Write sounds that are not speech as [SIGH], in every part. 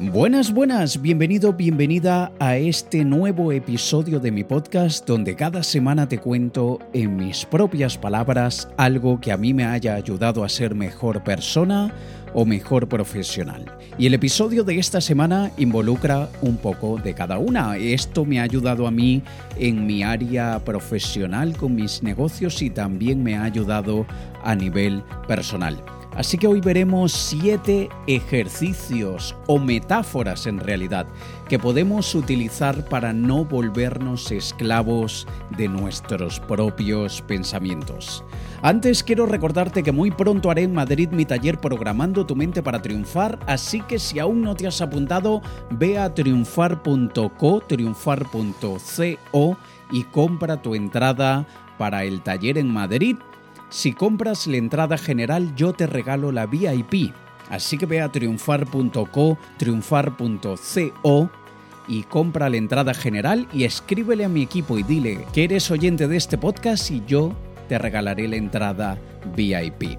Buenas, buenas, bienvenido, bienvenida a este nuevo episodio de mi podcast donde cada semana te cuento en mis propias palabras algo que a mí me haya ayudado a ser mejor persona o mejor profesional. Y el episodio de esta semana involucra un poco de cada una. Esto me ha ayudado a mí en mi área profesional con mis negocios y también me ha ayudado a nivel personal. Así que hoy veremos siete ejercicios o metáforas en realidad que podemos utilizar para no volvernos esclavos de nuestros propios pensamientos. Antes quiero recordarte que muy pronto haré en Madrid mi taller Programando tu mente para triunfar, así que si aún no te has apuntado, ve a triunfar.co, triunfar.co y compra tu entrada para el taller en Madrid si compras la entrada general yo te regalo la VIP. Así que ve a triunfar.co, triunfar.co y compra la entrada general y escríbele a mi equipo y dile que eres oyente de este podcast y yo te regalaré la entrada VIP.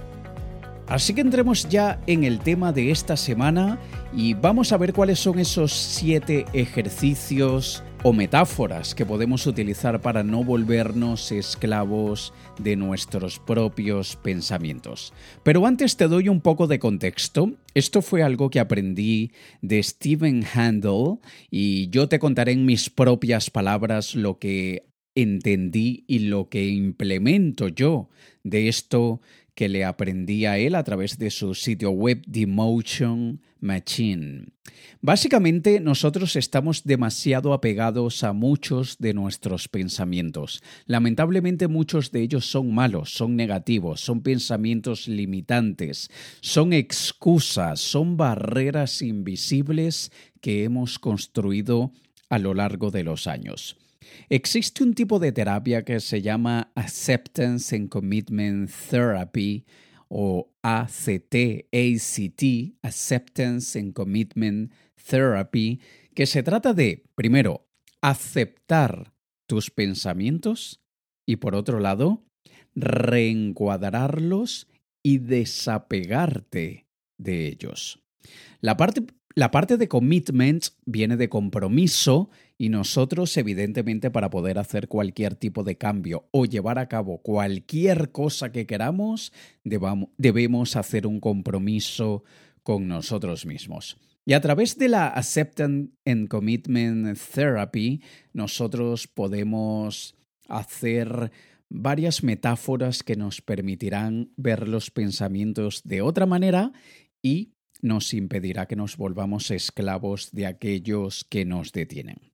Así que entremos ya en el tema de esta semana y vamos a ver cuáles son esos siete ejercicios o metáforas que podemos utilizar para no volvernos esclavos de nuestros propios pensamientos. Pero antes te doy un poco de contexto. Esto fue algo que aprendí de Stephen Handel y yo te contaré en mis propias palabras lo que entendí y lo que implemento yo de esto que le aprendí a él a través de su sitio web The Motion Machine. Básicamente nosotros estamos demasiado apegados a muchos de nuestros pensamientos. Lamentablemente muchos de ellos son malos, son negativos, son pensamientos limitantes, son excusas, son barreras invisibles que hemos construido a lo largo de los años. Existe un tipo de terapia que se llama Acceptance and Commitment Therapy o ACT, Acceptance and Commitment Therapy, que se trata de, primero, aceptar tus pensamientos y por otro lado, reencuadrarlos y desapegarte de ellos. La parte, la parte de commitment viene de compromiso y nosotros, evidentemente, para poder hacer cualquier tipo de cambio o llevar a cabo cualquier cosa que queramos, debemos hacer un compromiso con nosotros mismos. Y a través de la Acceptance and Commitment Therapy, nosotros podemos hacer varias metáforas que nos permitirán ver los pensamientos de otra manera y nos impedirá que nos volvamos esclavos de aquellos que nos detienen.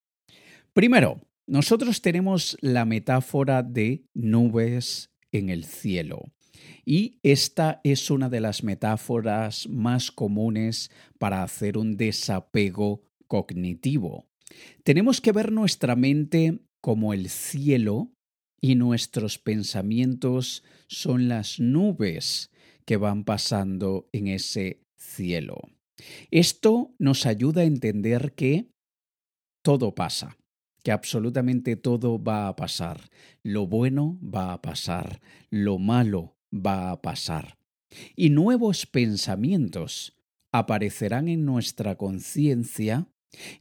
Primero, nosotros tenemos la metáfora de nubes en el cielo. Y esta es una de las metáforas más comunes para hacer un desapego cognitivo. Tenemos que ver nuestra mente como el cielo y nuestros pensamientos son las nubes que van pasando en ese cielo. Esto nos ayuda a entender que todo pasa que absolutamente todo va a pasar. Lo bueno va a pasar, lo malo va a pasar. Y nuevos pensamientos aparecerán en nuestra conciencia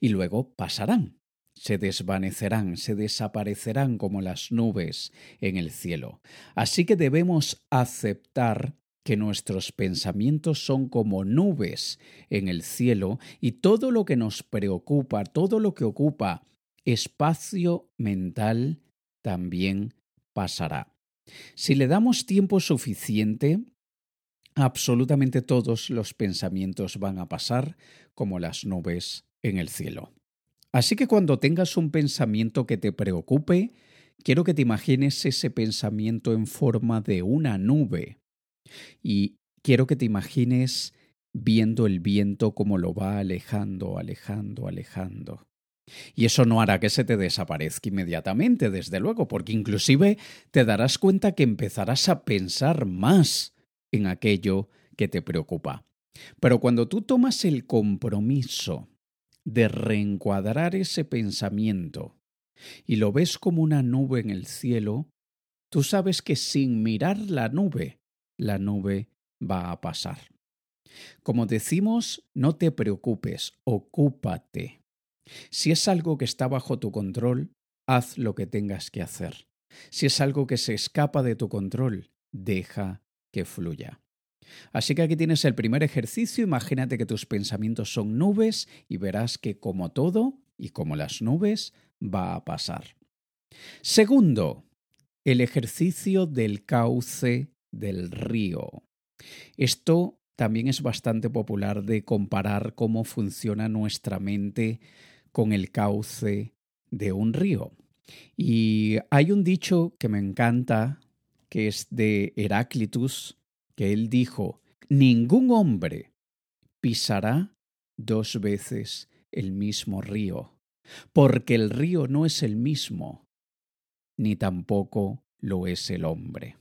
y luego pasarán, se desvanecerán, se desaparecerán como las nubes en el cielo. Así que debemos aceptar que nuestros pensamientos son como nubes en el cielo y todo lo que nos preocupa, todo lo que ocupa espacio mental también pasará. Si le damos tiempo suficiente, absolutamente todos los pensamientos van a pasar como las nubes en el cielo. Así que cuando tengas un pensamiento que te preocupe, quiero que te imagines ese pensamiento en forma de una nube. Y quiero que te imagines viendo el viento como lo va alejando, alejando, alejando. Y eso no hará que se te desaparezca inmediatamente, desde luego, porque inclusive te darás cuenta que empezarás a pensar más en aquello que te preocupa. Pero cuando tú tomas el compromiso de reencuadrar ese pensamiento y lo ves como una nube en el cielo, tú sabes que sin mirar la nube, la nube va a pasar. Como decimos, no te preocupes, ocúpate. Si es algo que está bajo tu control, haz lo que tengas que hacer. Si es algo que se escapa de tu control, deja que fluya. Así que aquí tienes el primer ejercicio. Imagínate que tus pensamientos son nubes y verás que como todo y como las nubes va a pasar. Segundo, el ejercicio del cauce del río. Esto también es bastante popular de comparar cómo funciona nuestra mente con el cauce de un río. Y hay un dicho que me encanta, que es de Heráclitus, que él dijo, ningún hombre pisará dos veces el mismo río, porque el río no es el mismo, ni tampoco lo es el hombre.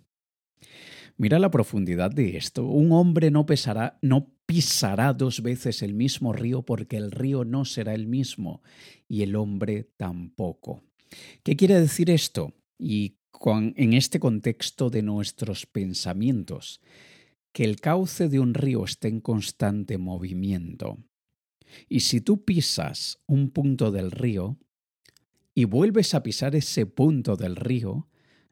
Mira la profundidad de esto. Un hombre no, pesará, no pisará dos veces el mismo río porque el río no será el mismo y el hombre tampoco. ¿Qué quiere decir esto? Y en este contexto de nuestros pensamientos, que el cauce de un río está en constante movimiento. Y si tú pisas un punto del río y vuelves a pisar ese punto del río,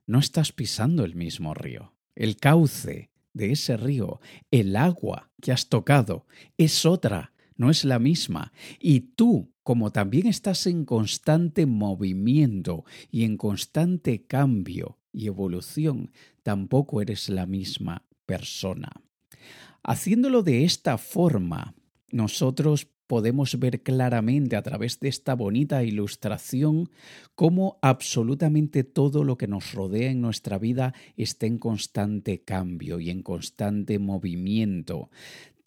no estás pisando el mismo río. El cauce de ese río, el agua que has tocado, es otra, no es la misma. Y tú, como también estás en constante movimiento y en constante cambio y evolución, tampoco eres la misma persona. Haciéndolo de esta forma, nosotros podemos ver claramente a través de esta bonita ilustración cómo absolutamente todo lo que nos rodea en nuestra vida está en constante cambio y en constante movimiento.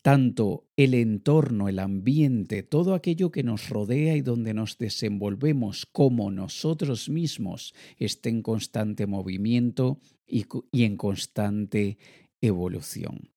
Tanto el entorno, el ambiente, todo aquello que nos rodea y donde nos desenvolvemos como nosotros mismos está en constante movimiento y, en constante evolución.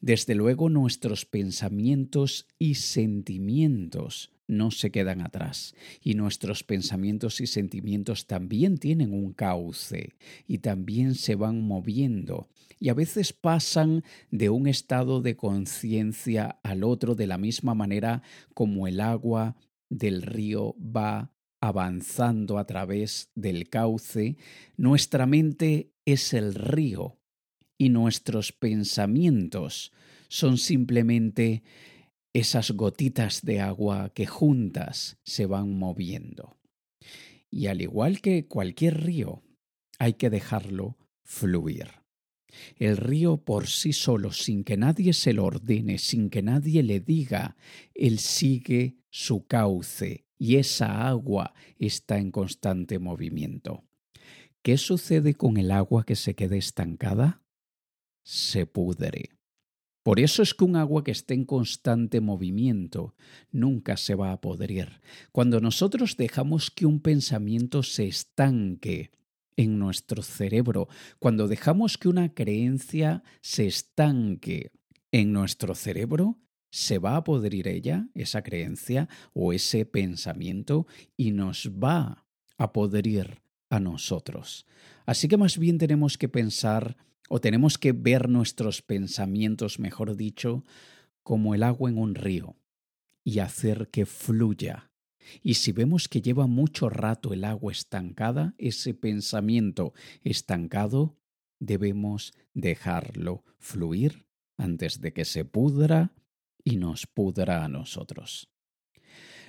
Desde luego nuestros pensamientos y sentimientos no se quedan atrás y nuestros pensamientos y sentimientos también tienen un cauce y también se van moviendo y a veces pasan de un estado de conciencia al otro de la misma manera como el agua del río va avanzando a través del cauce, nuestra mente es el río y nuestros pensamientos son simplemente esas gotitas de agua que juntas se van moviendo. Y al igual que cualquier río, hay que dejarlo fluir. El río por sí solo, sin que nadie se lo ordene, sin que nadie le diga, él sigue su cauce y esa agua está en constante movimiento. ¿Qué sucede con el agua que se queda estancada? Se pudre. Por eso es que un agua que esté en constante movimiento nunca se va a podrir. Cuando nosotros dejamos que un pensamiento se estanque en nuestro cerebro, cuando dejamos que una creencia se estanque en nuestro cerebro, se va a podrir ella, esa creencia o ese pensamiento, y nos va a podrir a nosotros. Así que más bien tenemos que pensar o tenemos que ver nuestros pensamientos, mejor dicho, como el agua en un río y hacer que fluya. Y si vemos que lleva mucho rato el agua estancada, ese pensamiento estancado, debemos dejarlo fluir antes de que se pudra y nos pudra a nosotros.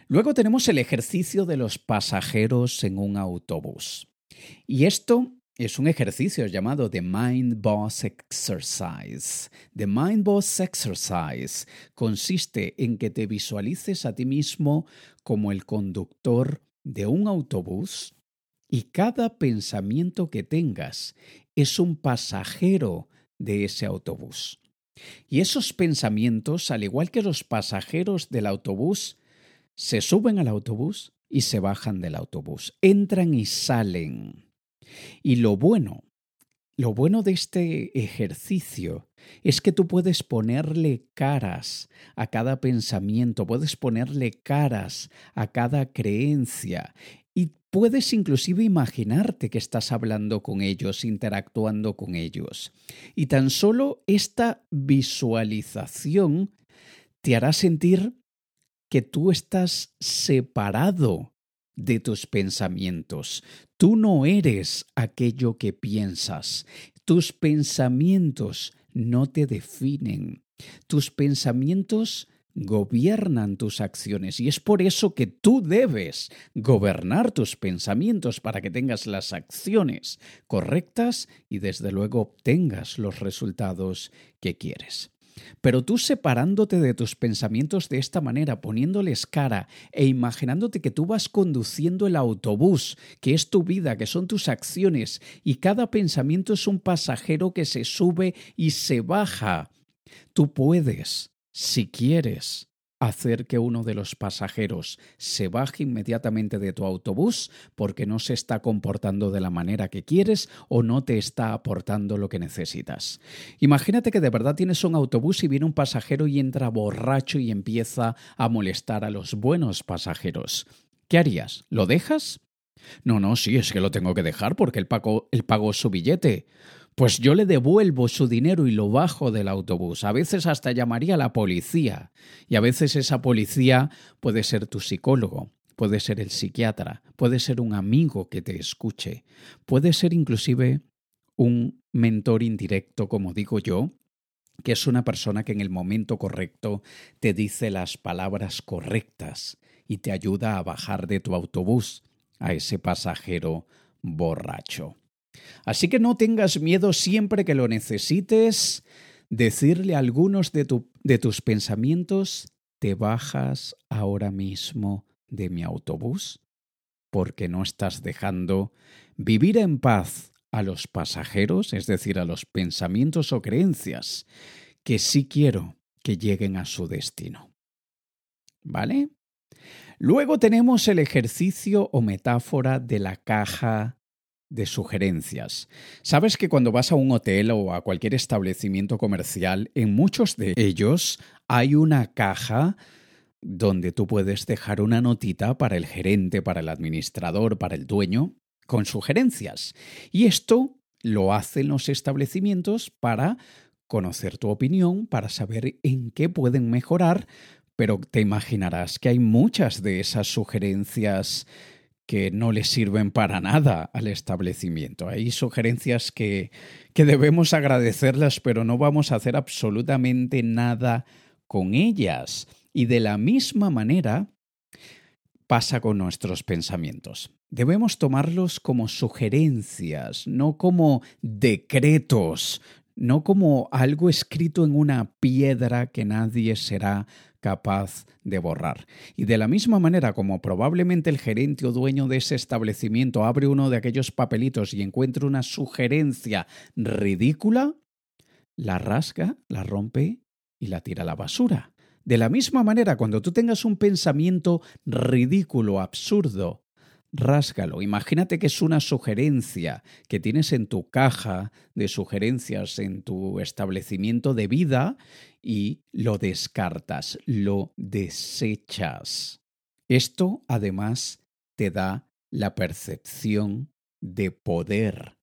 Luego tenemos el ejercicio de los pasajeros en un autobús. Y esto es un ejercicio llamado The Mind Boss Exercise. The Mind Boss Exercise consiste en que te visualices a ti mismo como el conductor de un autobús y cada pensamiento que tengas es un pasajero de ese autobús. Y esos pensamientos, al igual que los pasajeros del autobús, se suben al autobús y se bajan del autobús, entran y salen. Y lo bueno, lo bueno de este ejercicio es que tú puedes ponerle caras a cada pensamiento, puedes ponerle caras a cada creencia y puedes inclusive imaginarte que estás hablando con ellos, interactuando con ellos. Y tan solo esta visualización te hará sentir que tú estás separado de tus pensamientos. Tú no eres aquello que piensas. Tus pensamientos no te definen. Tus pensamientos gobiernan tus acciones y es por eso que tú debes gobernar tus pensamientos para que tengas las acciones correctas y desde luego obtengas los resultados que quieres. Pero tú separándote de tus pensamientos de esta manera, poniéndoles cara e imaginándote que tú vas conduciendo el autobús, que es tu vida, que son tus acciones, y cada pensamiento es un pasajero que se sube y se baja, tú puedes, si quieres, hacer que uno de los pasajeros se baje inmediatamente de tu autobús porque no se está comportando de la manera que quieres o no te está aportando lo que necesitas. Imagínate que de verdad tienes un autobús y viene un pasajero y entra borracho y empieza a molestar a los buenos pasajeros. ¿Qué harías? ¿Lo dejas? No, no, sí, es que lo tengo que dejar porque él pagó, él pagó su billete pues yo le devuelvo su dinero y lo bajo del autobús. A veces hasta llamaría a la policía. Y a veces esa policía puede ser tu psicólogo, puede ser el psiquiatra, puede ser un amigo que te escuche, puede ser inclusive un mentor indirecto, como digo yo, que es una persona que en el momento correcto te dice las palabras correctas y te ayuda a bajar de tu autobús a ese pasajero borracho. Así que no tengas miedo siempre que lo necesites, decirle a algunos de, de tus pensamientos, te bajas ahora mismo de mi autobús, porque no estás dejando vivir en paz a los pasajeros, es decir, a los pensamientos o creencias, que sí quiero que lleguen a su destino. ¿Vale? Luego tenemos el ejercicio o metáfora de la caja de sugerencias. Sabes que cuando vas a un hotel o a cualquier establecimiento comercial, en muchos de ellos hay una caja donde tú puedes dejar una notita para el gerente, para el administrador, para el dueño, con sugerencias. Y esto lo hacen los establecimientos para conocer tu opinión, para saber en qué pueden mejorar, pero te imaginarás que hay muchas de esas sugerencias que no le sirven para nada al establecimiento. Hay sugerencias que, que debemos agradecerlas, pero no vamos a hacer absolutamente nada con ellas. Y de la misma manera pasa con nuestros pensamientos. Debemos tomarlos como sugerencias, no como decretos, no como algo escrito en una piedra que nadie será capaz de borrar. Y de la misma manera como probablemente el gerente o dueño de ese establecimiento abre uno de aquellos papelitos y encuentra una sugerencia ridícula, la rasga, la rompe y la tira a la basura. De la misma manera, cuando tú tengas un pensamiento ridículo, absurdo, rásgalo. Imagínate que es una sugerencia que tienes en tu caja de sugerencias en tu establecimiento de vida y lo descartas, lo desechas. Esto además te da la percepción de poder,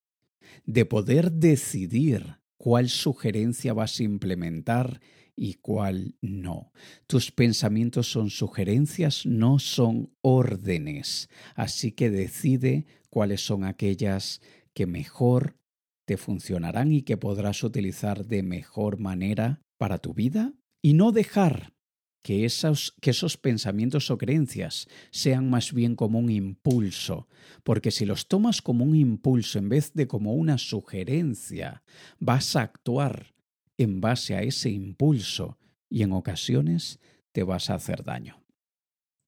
de poder decidir cuál sugerencia vas a implementar y cuál no. Tus pensamientos son sugerencias, no son órdenes. Así que decide cuáles son aquellas que mejor te funcionarán y que podrás utilizar de mejor manera para tu vida y no dejar que esos, que esos pensamientos o creencias sean más bien como un impulso, porque si los tomas como un impulso en vez de como una sugerencia, vas a actuar en base a ese impulso y en ocasiones te vas a hacer daño.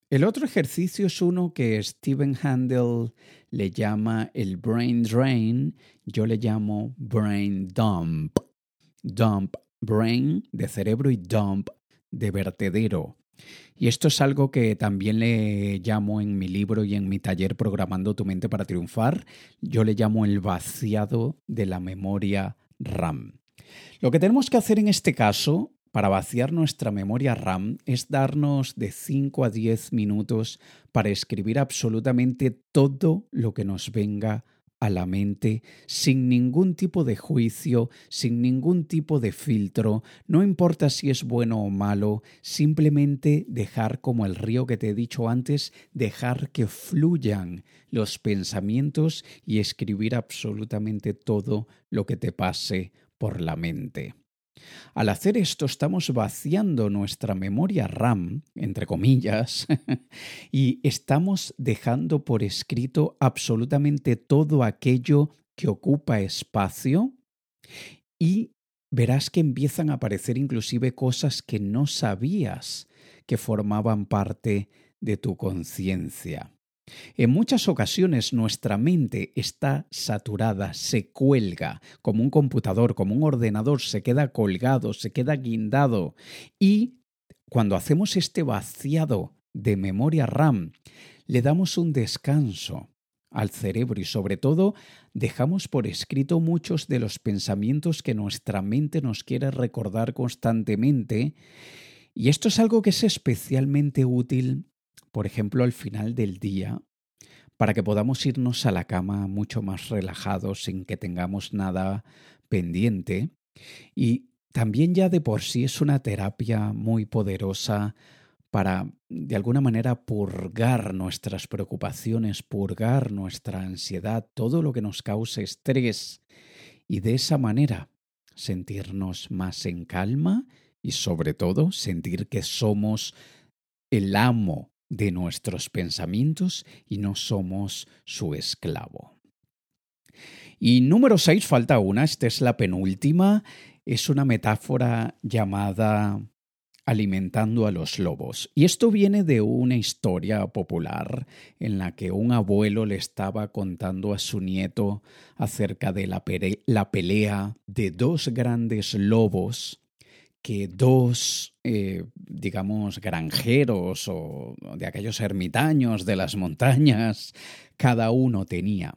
El otro ejercicio es uno que Stephen Handel le llama el brain drain, yo le llamo brain dump. Dump, brain de cerebro y dump de vertedero. Y esto es algo que también le llamo en mi libro y en mi taller Programando tu mente para triunfar. Yo le llamo el vaciado de la memoria RAM. Lo que tenemos que hacer en este caso para vaciar nuestra memoria RAM es darnos de 5 a 10 minutos para escribir absolutamente todo lo que nos venga a la mente sin ningún tipo de juicio, sin ningún tipo de filtro, no importa si es bueno o malo, simplemente dejar como el río que te he dicho antes, dejar que fluyan los pensamientos y escribir absolutamente todo lo que te pase por la mente. Al hacer esto estamos vaciando nuestra memoria RAM, entre comillas, [LAUGHS] y estamos dejando por escrito absolutamente todo aquello que ocupa espacio y verás que empiezan a aparecer inclusive cosas que no sabías que formaban parte de tu conciencia. En muchas ocasiones nuestra mente está saturada, se cuelga, como un computador, como un ordenador, se queda colgado, se queda guindado. Y cuando hacemos este vaciado de memoria RAM, le damos un descanso al cerebro y sobre todo dejamos por escrito muchos de los pensamientos que nuestra mente nos quiere recordar constantemente. Y esto es algo que es especialmente útil por ejemplo, al final del día, para que podamos irnos a la cama mucho más relajados sin que tengamos nada pendiente. Y también ya de por sí es una terapia muy poderosa para, de alguna manera, purgar nuestras preocupaciones, purgar nuestra ansiedad, todo lo que nos cause estrés. Y de esa manera sentirnos más en calma y sobre todo sentir que somos el amo de nuestros pensamientos y no somos su esclavo. Y número seis, falta una, esta es la penúltima, es una metáfora llamada alimentando a los lobos. Y esto viene de una historia popular en la que un abuelo le estaba contando a su nieto acerca de la, la pelea de dos grandes lobos que dos, eh, digamos, granjeros o de aquellos ermitaños de las montañas, cada uno tenía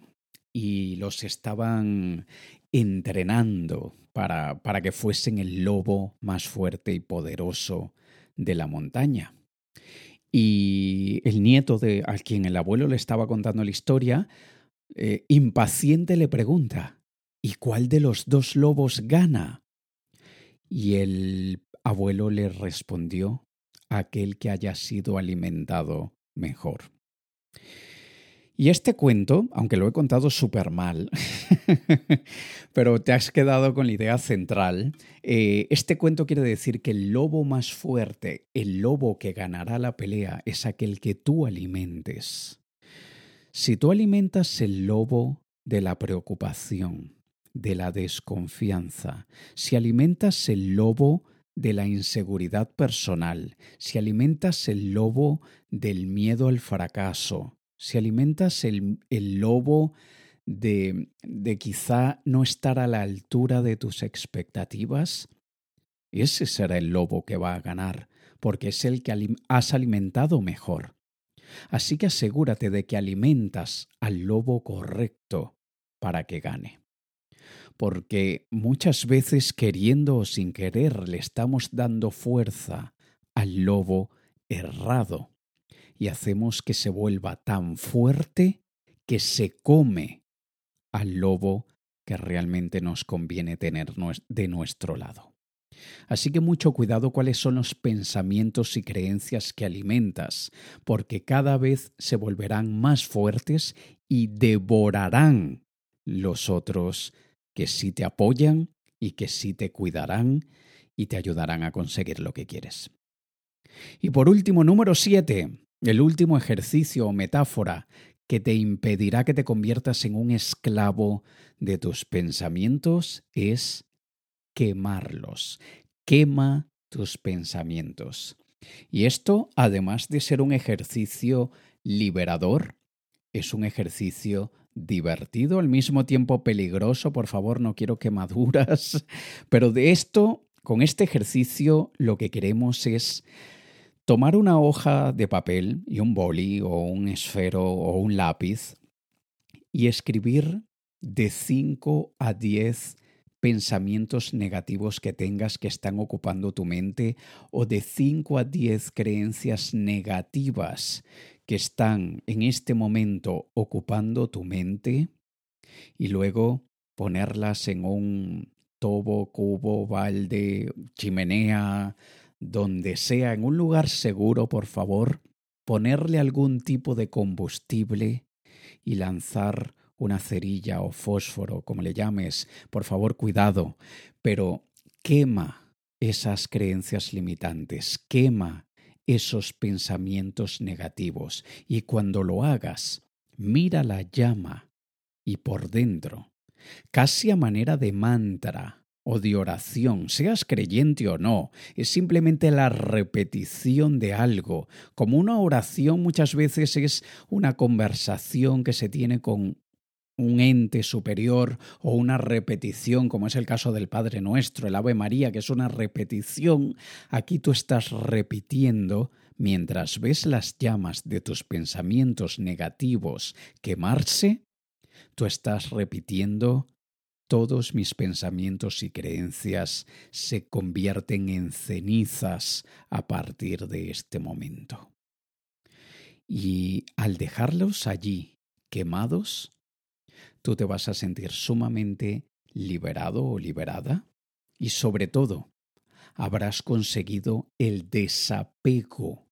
y los estaban entrenando para, para que fuesen el lobo más fuerte y poderoso de la montaña. Y el nieto de a quien el abuelo le estaba contando la historia, eh, impaciente le pregunta, ¿y cuál de los dos lobos gana? Y el abuelo le respondió, aquel que haya sido alimentado mejor. Y este cuento, aunque lo he contado súper mal, [LAUGHS] pero te has quedado con la idea central, eh, este cuento quiere decir que el lobo más fuerte, el lobo que ganará la pelea, es aquel que tú alimentes. Si tú alimentas el lobo de la preocupación, de la desconfianza, si alimentas el lobo de la inseguridad personal, si alimentas el lobo del miedo al fracaso, si alimentas el, el lobo de, de quizá no estar a la altura de tus expectativas, ese será el lobo que va a ganar, porque es el que has alimentado mejor. Así que asegúrate de que alimentas al lobo correcto para que gane porque muchas veces queriendo o sin querer le estamos dando fuerza al lobo errado y hacemos que se vuelva tan fuerte que se come al lobo que realmente nos conviene tener de nuestro lado. Así que mucho cuidado cuáles son los pensamientos y creencias que alimentas, porque cada vez se volverán más fuertes y devorarán los otros que sí te apoyan y que sí te cuidarán y te ayudarán a conseguir lo que quieres. Y por último, número siete, el último ejercicio o metáfora que te impedirá que te conviertas en un esclavo de tus pensamientos es quemarlos. Quema tus pensamientos. Y esto, además de ser un ejercicio liberador, es un ejercicio divertido, al mismo tiempo peligroso, por favor, no quiero quemaduras, [LAUGHS] pero de esto, con este ejercicio, lo que queremos es tomar una hoja de papel y un boli o un esfero o un lápiz y escribir de 5 a 10 pensamientos negativos que tengas que están ocupando tu mente o de 5 a 10 creencias negativas que están en este momento ocupando tu mente y luego ponerlas en un tobo, cubo, balde, chimenea, donde sea, en un lugar seguro, por favor, ponerle algún tipo de combustible y lanzar una cerilla o fósforo, como le llames, por favor, cuidado, pero quema esas creencias limitantes, quema esos pensamientos negativos y cuando lo hagas, mira la llama y por dentro, casi a manera de mantra o de oración, seas creyente o no, es simplemente la repetición de algo. Como una oración muchas veces es una conversación que se tiene con un ente superior o una repetición, como es el caso del Padre Nuestro, el Ave María, que es una repetición, aquí tú estás repitiendo mientras ves las llamas de tus pensamientos negativos quemarse, tú estás repitiendo todos mis pensamientos y creencias se convierten en cenizas a partir de este momento. Y al dejarlos allí quemados, tú te vas a sentir sumamente liberado o liberada y sobre todo habrás conseguido el desapego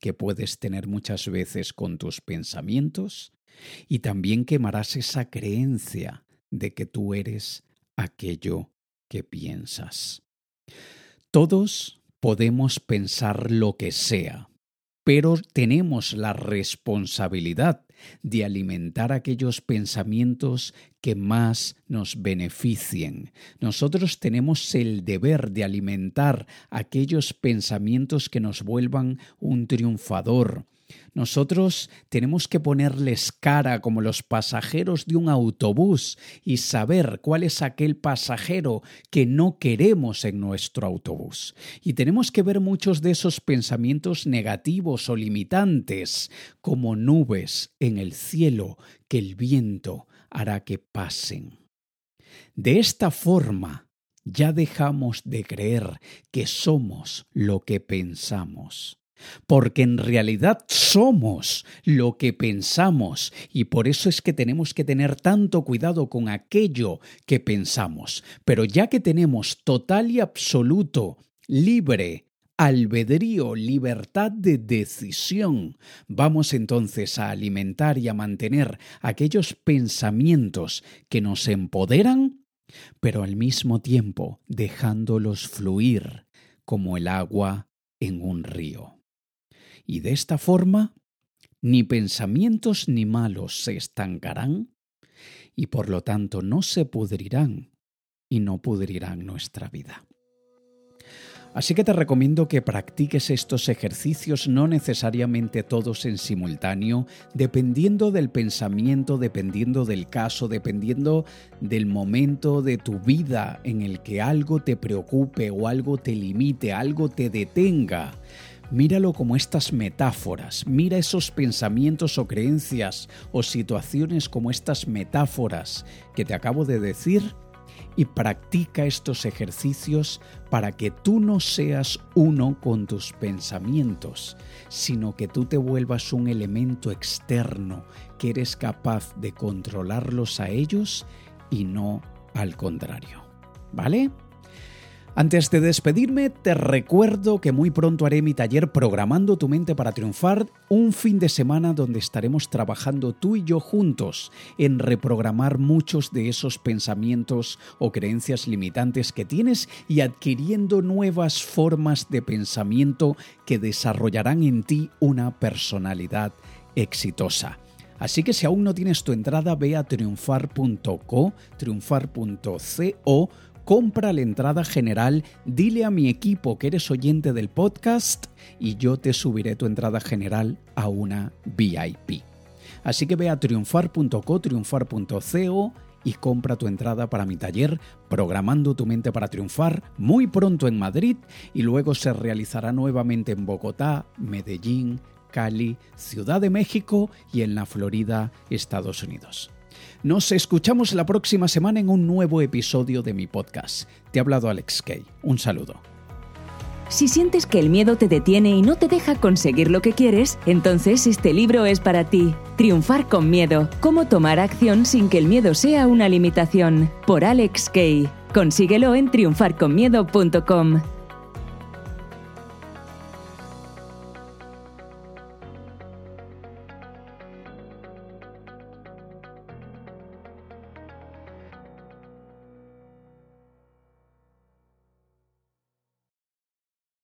que puedes tener muchas veces con tus pensamientos y también quemarás esa creencia de que tú eres aquello que piensas. Todos podemos pensar lo que sea, pero tenemos la responsabilidad de alimentar aquellos pensamientos que más nos beneficien. Nosotros tenemos el deber de alimentar aquellos pensamientos que nos vuelvan un triunfador, nosotros tenemos que ponerles cara como los pasajeros de un autobús y saber cuál es aquel pasajero que no queremos en nuestro autobús. Y tenemos que ver muchos de esos pensamientos negativos o limitantes como nubes en el cielo que el viento hará que pasen. De esta forma, ya dejamos de creer que somos lo que pensamos porque en realidad somos lo que pensamos y por eso es que tenemos que tener tanto cuidado con aquello que pensamos. Pero ya que tenemos total y absoluto, libre, albedrío, libertad de decisión, vamos entonces a alimentar y a mantener aquellos pensamientos que nos empoderan, pero al mismo tiempo dejándolos fluir como el agua en un río y de esta forma ni pensamientos ni malos se estancarán y por lo tanto no se pudrirán y no pudrirán nuestra vida. Así que te recomiendo que practiques estos ejercicios no necesariamente todos en simultáneo, dependiendo del pensamiento, dependiendo del caso, dependiendo del momento de tu vida en el que algo te preocupe o algo te limite, algo te detenga. Míralo como estas metáforas, mira esos pensamientos o creencias o situaciones como estas metáforas que te acabo de decir y practica estos ejercicios para que tú no seas uno con tus pensamientos, sino que tú te vuelvas un elemento externo que eres capaz de controlarlos a ellos y no al contrario. ¿Vale? Antes de despedirme, te recuerdo que muy pronto haré mi taller Programando tu mente para triunfar, un fin de semana donde estaremos trabajando tú y yo juntos en reprogramar muchos de esos pensamientos o creencias limitantes que tienes y adquiriendo nuevas formas de pensamiento que desarrollarán en ti una personalidad exitosa. Así que si aún no tienes tu entrada, ve a triunfar.co, triunfar.co compra la entrada general, dile a mi equipo que eres oyente del podcast y yo te subiré tu entrada general a una VIP. Así que ve a triunfar.co, triunfar.co y compra tu entrada para mi taller Programando tu mente para triunfar muy pronto en Madrid y luego se realizará nuevamente en Bogotá, Medellín, Cali, Ciudad de México y en la Florida, Estados Unidos. Nos escuchamos la próxima semana en un nuevo episodio de mi podcast. Te ha hablado Alex Kay. Un saludo. Si sientes que el miedo te detiene y no te deja conseguir lo que quieres, entonces este libro es para ti. Triunfar con miedo. Cómo tomar acción sin que el miedo sea una limitación. Por Alex Kay. Consíguelo en triunfarconmiedo.com.